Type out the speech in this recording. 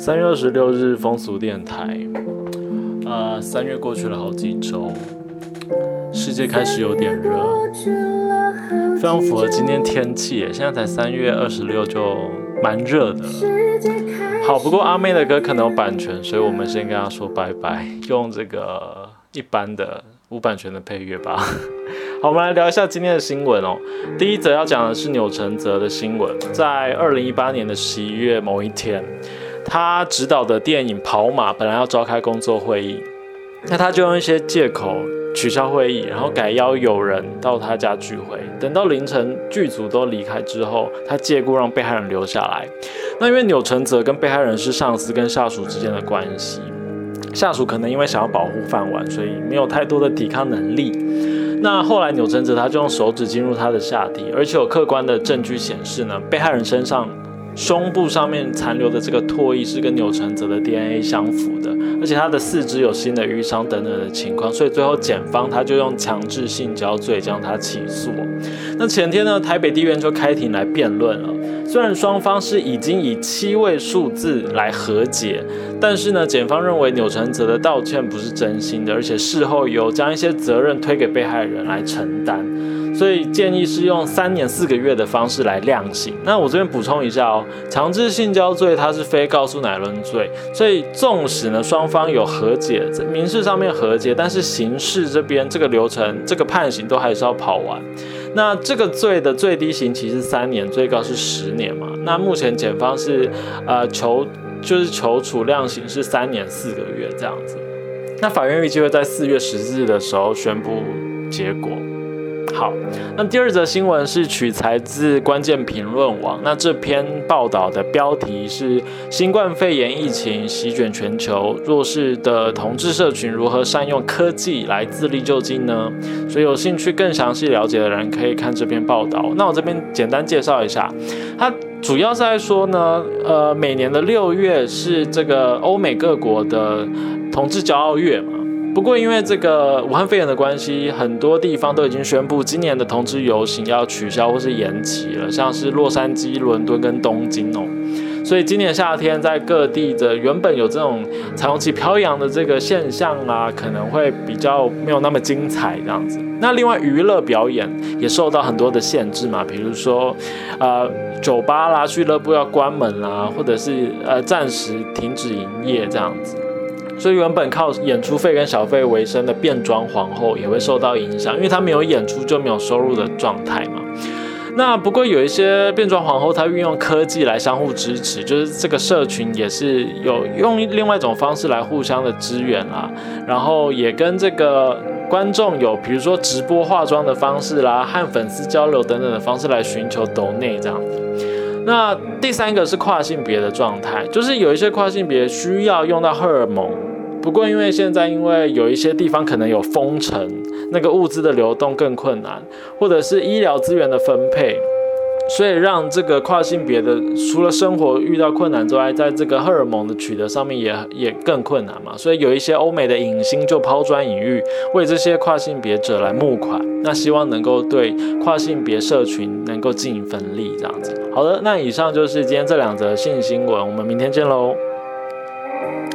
三月二十六日风俗电台，呃，三月过去了好几周，世界开始有点热，非常符合今天天气。现在才三月二十六就蛮热的。好，不过阿妹的歌可能有版权，所以我们先跟她说拜拜，用这个一般的无版权的配乐吧。好，我们来聊一下今天的新闻哦。第一则要讲的是钮承泽的新闻，在二零一八年的十一月某一天。他执导的电影《跑马》本来要召开工作会议，那他就用一些借口取消会议，然后改邀友人到他家聚会。等到凌晨剧组都离开之后，他借故让被害人留下来。那因为钮承泽跟被害人是上司跟下属之间的关系，下属可能因为想要保护饭碗，所以没有太多的抵抗能力。那后来钮承泽他就用手指进入他的下体，而且有客观的证据显示呢，被害人身上。胸部上面残留的这个唾液是跟钮承泽的 DNA 相符的，而且他的四肢有新的淤伤等等的情况，所以最后检方他就用强制性交罪将他起诉。那前天呢，台北地院就开庭来辩论了。虽然双方是已经以七位数字来和解，但是呢，检方认为钮承泽的道歉不是真心的，而且事后有将一些责任推给被害人来承担。所以建议是用三年四个月的方式来量刑。那我这边补充一下哦，强制性交罪它是非告诉乃论罪，所以纵使呢双方有和解，在民事上面和解，但是刑事这边这个流程这个判刑都还是要跑完。那这个罪的最低刑期是三年，最高是十年嘛？那目前检方是呃求就是求处量刑是三年四个月这样子。那法院预计会在四月十四日的时候宣布结果。好，那第二则新闻是取材自关键评论网。那这篇报道的标题是“新冠肺炎疫情席卷全球，弱势的同志社群如何善用科技来自力救济呢？”所以有兴趣更详细了解的人可以看这篇报道。那我这边简单介绍一下，它主要是在说呢，呃，每年的六月是这个欧美各国的同志骄傲月嘛。不过，因为这个武汉肺炎的关系，很多地方都已经宣布今年的同志游行要取消或是延期了，像是洛杉矶、伦敦跟东京哦。所以今年夏天在各地的原本有这种彩虹旗飘扬的这个现象啊，可能会比较没有那么精彩这样子。那另外娱乐表演也受到很多的限制嘛，比如说，呃，酒吧啦、俱乐部要关门啦，或者是呃暂时停止营业这样子。所以原本靠演出费跟小费为生的变装皇后也会受到影响，因为她没有演出就没有收入的状态嘛。那不过有一些变装皇后，她运用科技来相互支持，就是这个社群也是有用另外一种方式来互相的支援啦。然后也跟这个观众有，比如说直播化妆的方式啦，和粉丝交流等等的方式来寻求抖内这样子。那第三个是跨性别的状态，就是有一些跨性别需要用到荷尔蒙，不过因为现在因为有一些地方可能有封城，那个物资的流动更困难，或者是医疗资源的分配。所以让这个跨性别的除了生活遇到困难之外，在这个荷尔蒙的取得上面也也更困难嘛。所以有一些欧美的影星就抛砖引玉，为这些跨性别者来募款，那希望能够对跨性别社群能够尽一份力，这样子。好的，那以上就是今天这两则性新闻，我们明天见喽。